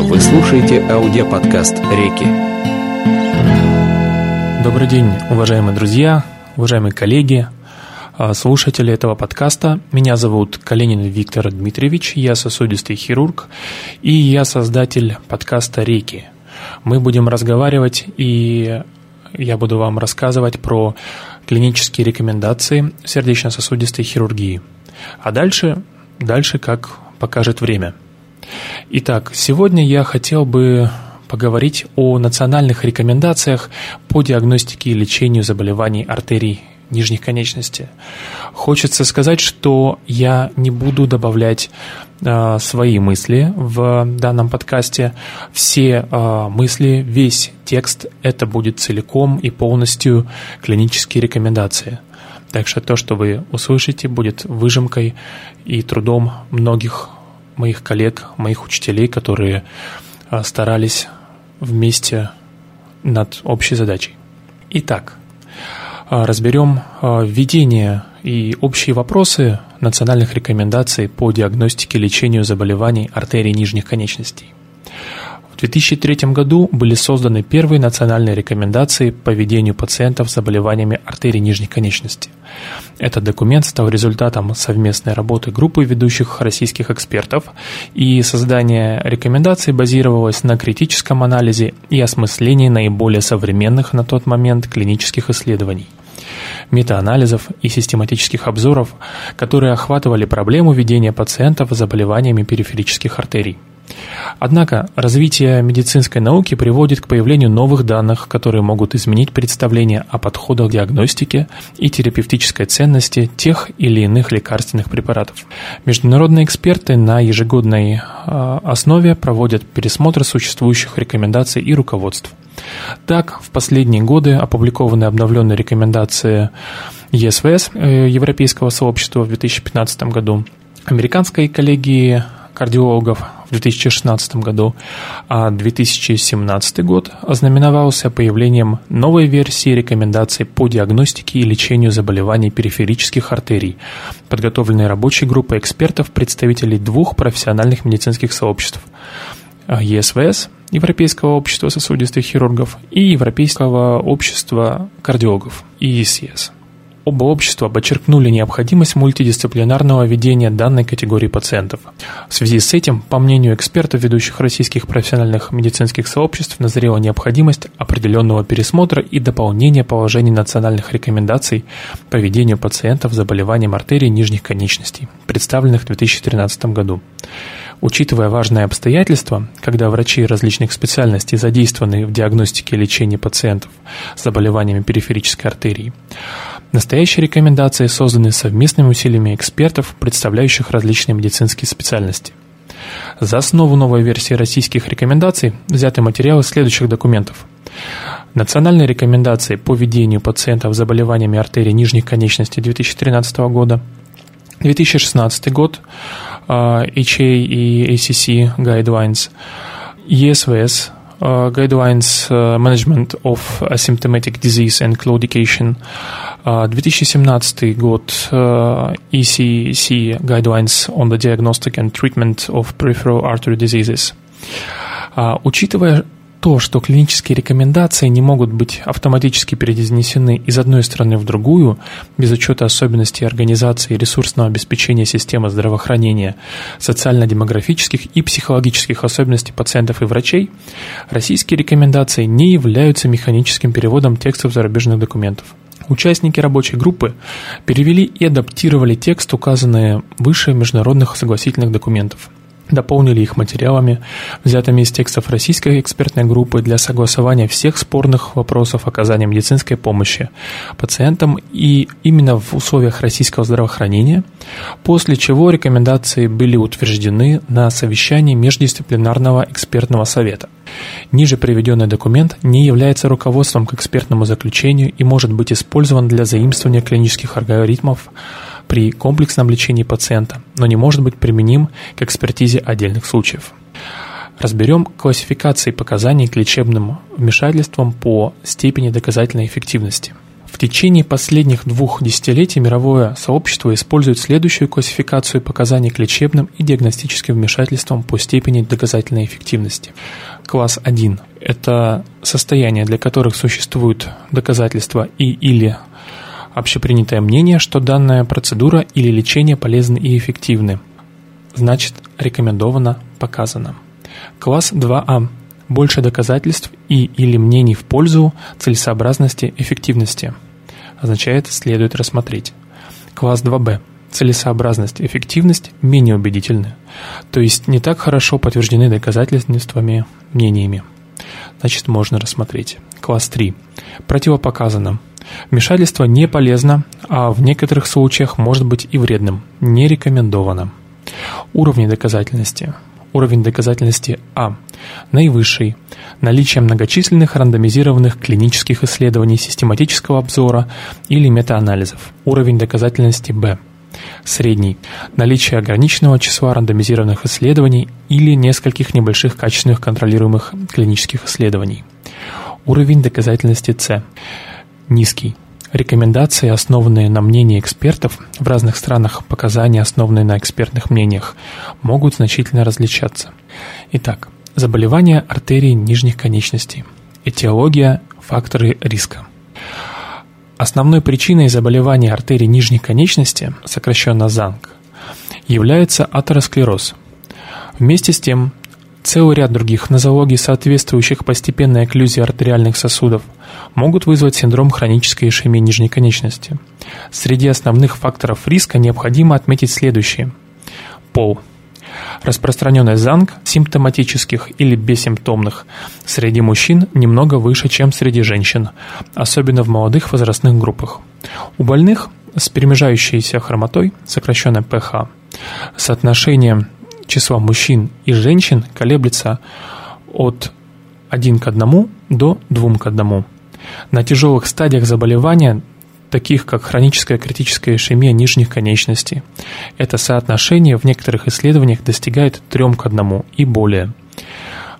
Вы слушаете аудиоподкаст «Реки». Добрый день, уважаемые друзья, уважаемые коллеги, а, слушатели этого подкаста. Меня зовут Калинин Виктор Дмитриевич, я сосудистый хирург и я создатель подкаста «Реки». Мы будем разговаривать и я буду вам рассказывать про клинические рекомендации сердечно-сосудистой хирургии. А дальше, дальше как покажет время. Итак, сегодня я хотел бы поговорить о национальных рекомендациях по диагностике и лечению заболеваний артерий нижних конечностей. Хочется сказать, что я не буду добавлять э, свои мысли в данном подкасте. Все э, мысли, весь текст это будет целиком и полностью клинические рекомендации. Так что то, что вы услышите, будет выжимкой и трудом многих моих коллег, моих учителей, которые э, старались вместе над общей задачей. Итак, а, разберем а, введение и общие вопросы национальных рекомендаций по диагностике и лечению заболеваний артерий нижних конечностей. В 2003 году были созданы первые национальные рекомендации по ведению пациентов с заболеваниями артерий нижних конечностей. Этот документ стал результатом совместной работы группы ведущих российских экспертов, и создание рекомендаций базировалось на критическом анализе и осмыслении наиболее современных на тот момент клинических исследований метаанализов и систематических обзоров, которые охватывали проблему ведения пациентов с заболеваниями периферических артерий. Однако развитие медицинской науки приводит к появлению новых данных, которые могут изменить представление о подходах диагностики и терапевтической ценности тех или иных лекарственных препаратов. Международные эксперты на ежегодной а, основе проводят пересмотр существующих рекомендаций и руководств. Так, в последние годы опубликованы обновленные рекомендации ЕСВС, э, Европейского сообщества в 2015 году, Американской коллегии кардиологов в 2016 году, а 2017 год ознаменовался появлением новой версии рекомендаций по диагностике и лечению заболеваний периферических артерий, подготовленной рабочей группой экспертов, представителей двух профессиональных медицинских сообществ – ЕСВС, Европейского общества сосудистых хирургов, и Европейского общества кардиологов, ЕСС. Оба общества подчеркнули необходимость мультидисциплинарного ведения данной категории пациентов. В связи с этим, по мнению экспертов ведущих российских профессиональных медицинских сообществ, назрела необходимость определенного пересмотра и дополнения положений национальных рекомендаций по ведению пациентов с заболеванием артерий нижних конечностей, представленных в 2013 году. Учитывая важное обстоятельство, когда врачи различных специальностей задействованы в диагностике и лечении пациентов с заболеваниями периферической артерии, настоящие рекомендации созданы совместными усилиями экспертов, представляющих различные медицинские специальности. За основу новой версии российских рекомендаций взяты материалы следующих документов. Национальные рекомендации по ведению пациентов с заболеваниями артерий нижних конечностей 2013 года, 2016 год, HA и ACC guidelines, ESVS uh, guidelines uh, management of asymptomatic disease and claudication, uh, 2017 год uh, ECC guidelines on the diagnostic and treatment of peripheral artery diseases. Uh, учитывая то, что клинические рекомендации не могут быть автоматически перенесены из одной страны в другую, без учета особенностей организации ресурсного обеспечения системы здравоохранения, социально-демографических и психологических особенностей пациентов и врачей, российские рекомендации не являются механическим переводом текстов зарубежных документов. Участники рабочей группы перевели и адаптировали текст, указанные выше международных согласительных документов – дополнили их материалами, взятыми из текстов российской экспертной группы для согласования всех спорных вопросов оказания медицинской помощи пациентам и именно в условиях российского здравоохранения, после чего рекомендации были утверждены на совещании Междисциплинарного экспертного совета. Ниже приведенный документ не является руководством к экспертному заключению и может быть использован для заимствования клинических алгоритмов при комплексном лечении пациента, но не может быть применим к экспертизе отдельных случаев. Разберем классификации показаний к лечебным вмешательствам по степени доказательной эффективности. В течение последних двух десятилетий мировое сообщество использует следующую классификацию показаний к лечебным и диагностическим вмешательствам по степени доказательной эффективности. Класс 1 – это состояния, для которых существуют доказательства и или общепринятое мнение, что данная процедура или лечение полезны и эффективны. Значит, рекомендовано, показано. Класс 2А больше доказательств и или мнений в пользу целесообразности эффективности. Означает, следует рассмотреть. Класс 2b. Целесообразность, эффективность менее убедительны, то есть не так хорошо подтверждены доказательствами, мнениями. Значит, можно рассмотреть. Класс 3. Противопоказано. Вмешательство не полезно, а в некоторых случаях может быть и вредным. Не рекомендовано. Уровни доказательности. Уровень доказательности А. Наивысший. Наличие многочисленных рандомизированных клинических исследований систематического обзора или метаанализов. Уровень доказательности Б. Средний. Наличие ограниченного числа рандомизированных исследований или нескольких небольших качественных контролируемых клинических исследований. Уровень доказательности С. Низкий. Рекомендации, основанные на мнении экспертов, в разных странах показания, основанные на экспертных мнениях, могут значительно различаться. Итак, заболевания артерий нижних конечностей. Этиология, факторы риска. Основной причиной заболевания артерий нижних конечностей, сокращенно ЗАНК, является атеросклероз. Вместе с тем, Целый ряд других нозологий, соответствующих постепенной окклюзии артериальных сосудов, могут вызвать синдром хронической ишемии нижней конечности. Среди основных факторов риска необходимо отметить следующие. Пол. Распространенность ЗАНГ, симптоматических или бессимптомных, среди мужчин немного выше, чем среди женщин, особенно в молодых возрастных группах. У больных с перемежающейся хромотой, сокращенно ПХ, соотношение числа мужчин и женщин колеблется от 1 к 1 до 2 к 1. На тяжелых стадиях заболевания, таких как хроническая критическая ишемия нижних конечностей, это соотношение в некоторых исследованиях достигает 3 к 1 и более.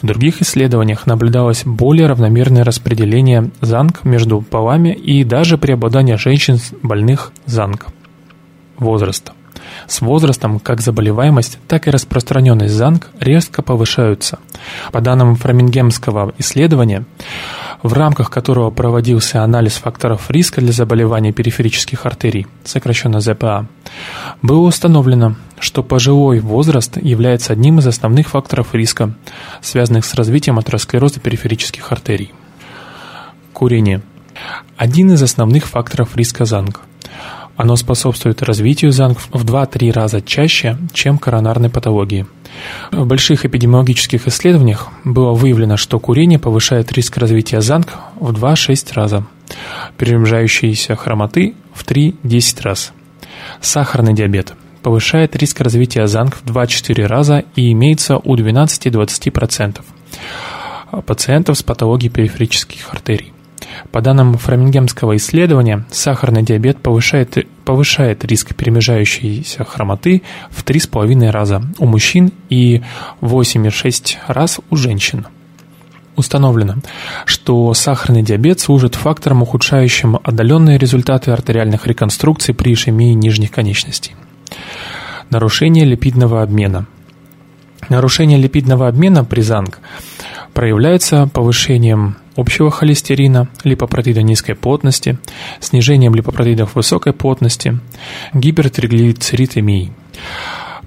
В других исследованиях наблюдалось более равномерное распределение ЗАНГ между полами и даже преобладание женщин больных ЗАНГ. Возраст. С возрастом как заболеваемость, так и распространенность ЗАНГ резко повышаются. По данным фрамингемского исследования, в рамках которого проводился анализ факторов риска для заболеваний периферических артерий, сокращенно ЗПА, было установлено, что пожилой возраст является одним из основных факторов риска, связанных с развитием атеросклероза периферических артерий. Курение. Один из основных факторов риска ЗАНГ – оно способствует развитию ЗАНГ в 2-3 раза чаще, чем коронарной патологии. В больших эпидемиологических исследованиях было выявлено, что курение повышает риск развития ЗАНГ в 2-6 раза, перемежающиеся хромоты в 3-10 раз. Сахарный диабет повышает риск развития ЗАНГ в 2-4 раза и имеется у 12-20% пациентов с патологией периферических артерий. По данным фрамингемского исследования, сахарный диабет повышает, повышает риск перемежающейся хромоты в 3,5 раза у мужчин и 8,6 раз у женщин. Установлено, что сахарный диабет служит фактором, ухудшающим отдаленные результаты артериальных реконструкций при ишемии нижних конечностей. Нарушение липидного обмена. Нарушение липидного обмена при ЗАНГ проявляется повышением общего холестерина, липопротеида низкой плотности, снижением липопротеидов высокой плотности, гипертриглицеридемией.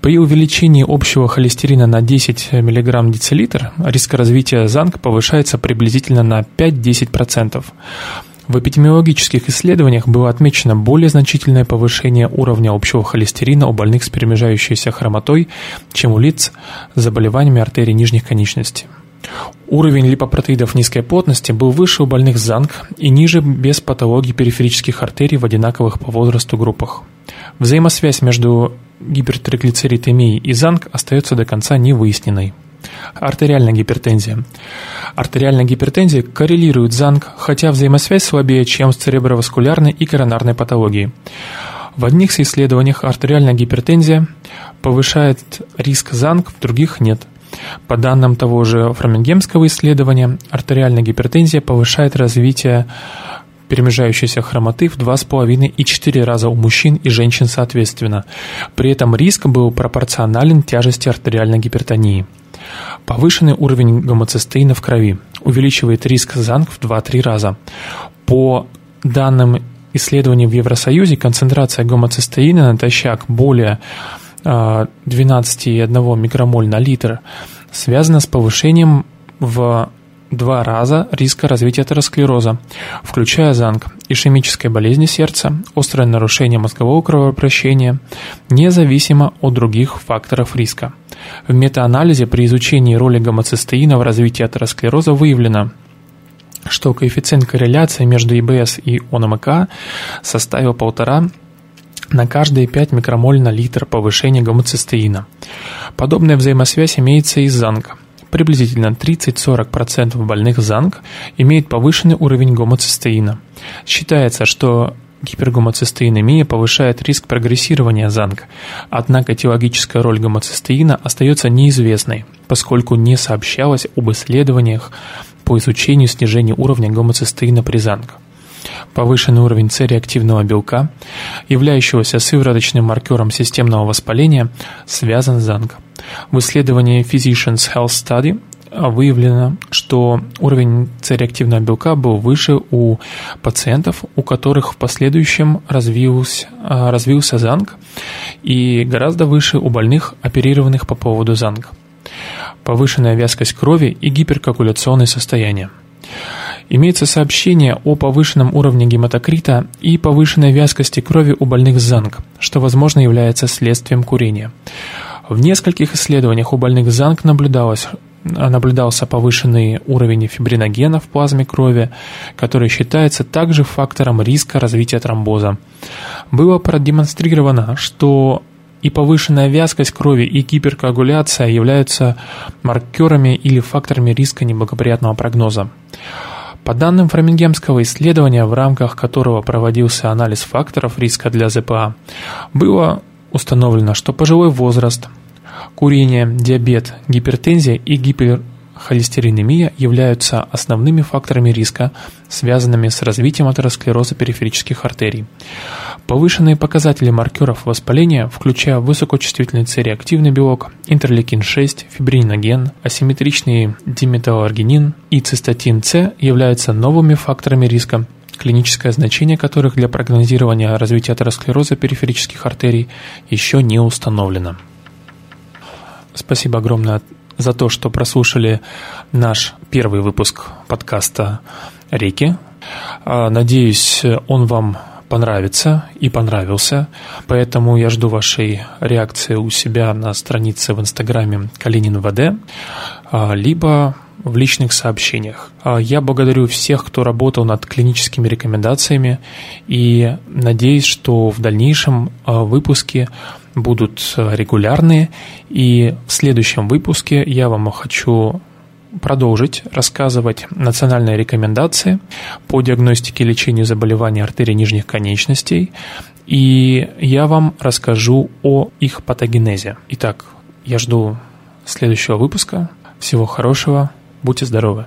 При увеличении общего холестерина на 10 мг децилитр риск развития ЗАНГ повышается приблизительно на 5-10%. В эпидемиологических исследованиях было отмечено более значительное повышение уровня общего холестерина у больных с перемежающейся хромотой, чем у лиц с заболеваниями артерий нижних конечностей. Уровень липопротеидов низкой плотности был выше у больных ЗАНГ и ниже без патологии периферических артерий в одинаковых по возрасту группах. Взаимосвязь между гипертриглицеридемией и ЗАНГ остается до конца невыясненной. Артериальная гипертензия. Артериальная гипертензия коррелирует с ЗАНГ, хотя взаимосвязь слабее, чем с цереброваскулярной и коронарной патологией. В одних исследованиях артериальная гипертензия повышает риск ЗАНГ, в других нет – по данным того же фрамингемского исследования, артериальная гипертензия повышает развитие перемежающейся хромоты в 2,5 и 4 раза у мужчин и женщин соответственно. При этом риск был пропорционален тяжести артериальной гипертонии. Повышенный уровень гомоцистеина в крови увеличивает риск ЗАНК в 2-3 раза. По данным исследований в Евросоюзе, концентрация гомоцистеина натощак более 12,1 а, микромоль на литр связана с повышением в два раза риска развития атеросклероза, включая ЗАНК, ишемической болезни сердца, острое нарушение мозгового кровообращения, независимо от других факторов риска. В метаанализе при изучении роли гомоцистеина в развитии атеросклероза выявлено, что коэффициент корреляции между ИБС и ОНМК составил полтора на каждые 5 микромоль на литр повышения гомоцистеина. Подобная взаимосвязь имеется и с ЗАНК. Приблизительно 30-40% больных ЗАНК имеют повышенный уровень гомоцистеина. Считается, что гипергомоцистеинемия повышает риск прогрессирования ЗАНК, однако этиологическая роль гомоцистеина остается неизвестной, поскольку не сообщалось об исследованиях по изучению снижения уровня гомоцистеина при ЗАНК. Повышенный уровень С-реактивного белка, являющегося сывороточным маркером системного воспаления, связан с ЗАНК. В исследовании Physicians Health Study выявлено, что уровень С-реактивного белка был выше у пациентов, у которых в последующем развился, развился ЗАНК, и гораздо выше у больных, оперированных по поводу ЗАНК. Повышенная вязкость крови и гиперкоагуляционное состояние. Имеется сообщение о повышенном уровне гематокрита и повышенной вязкости крови у больных с ЗАНК, что, возможно, является следствием курения. В нескольких исследованиях у больных с ЗАНК наблюдалось, наблюдался повышенный уровень фибриногена в плазме крови, который считается также фактором риска развития тромбоза. Было продемонстрировано, что и повышенная вязкость крови и гиперкоагуляция являются маркерами или факторами риска неблагоприятного прогноза. По данным Фрамингемского исследования, в рамках которого проводился анализ факторов риска для ЗПА, было установлено, что пожилой возраст, курение, диабет, гипертензия и гиперхолестеринемия являются основными факторами риска, связанными с развитием атеросклероза периферических артерий. Повышенные показатели маркеров воспаления, включая высокочувствительный С-реактивный белок, интерлейкин-6, фибриноген, асимметричный диметалларгинин и цистатин С являются новыми факторами риска клиническое значение которых для прогнозирования развития атеросклероза периферических артерий еще не установлено. Спасибо огромное за то, что прослушали наш первый выпуск подкаста «Реки». А, надеюсь, он вам понравится и понравился, поэтому я жду вашей реакции у себя на странице в Инстаграме Калинин ВД, а, либо в личных сообщениях. А, я благодарю всех, кто работал над клиническими рекомендациями и надеюсь, что в дальнейшем выпуски будут регулярные. И в следующем выпуске я вам хочу продолжить рассказывать национальные рекомендации по диагностике и лечению заболеваний артерий нижних конечностей, и я вам расскажу о их патогенезе. Итак, я жду следующего выпуска. Всего хорошего. Будьте здоровы!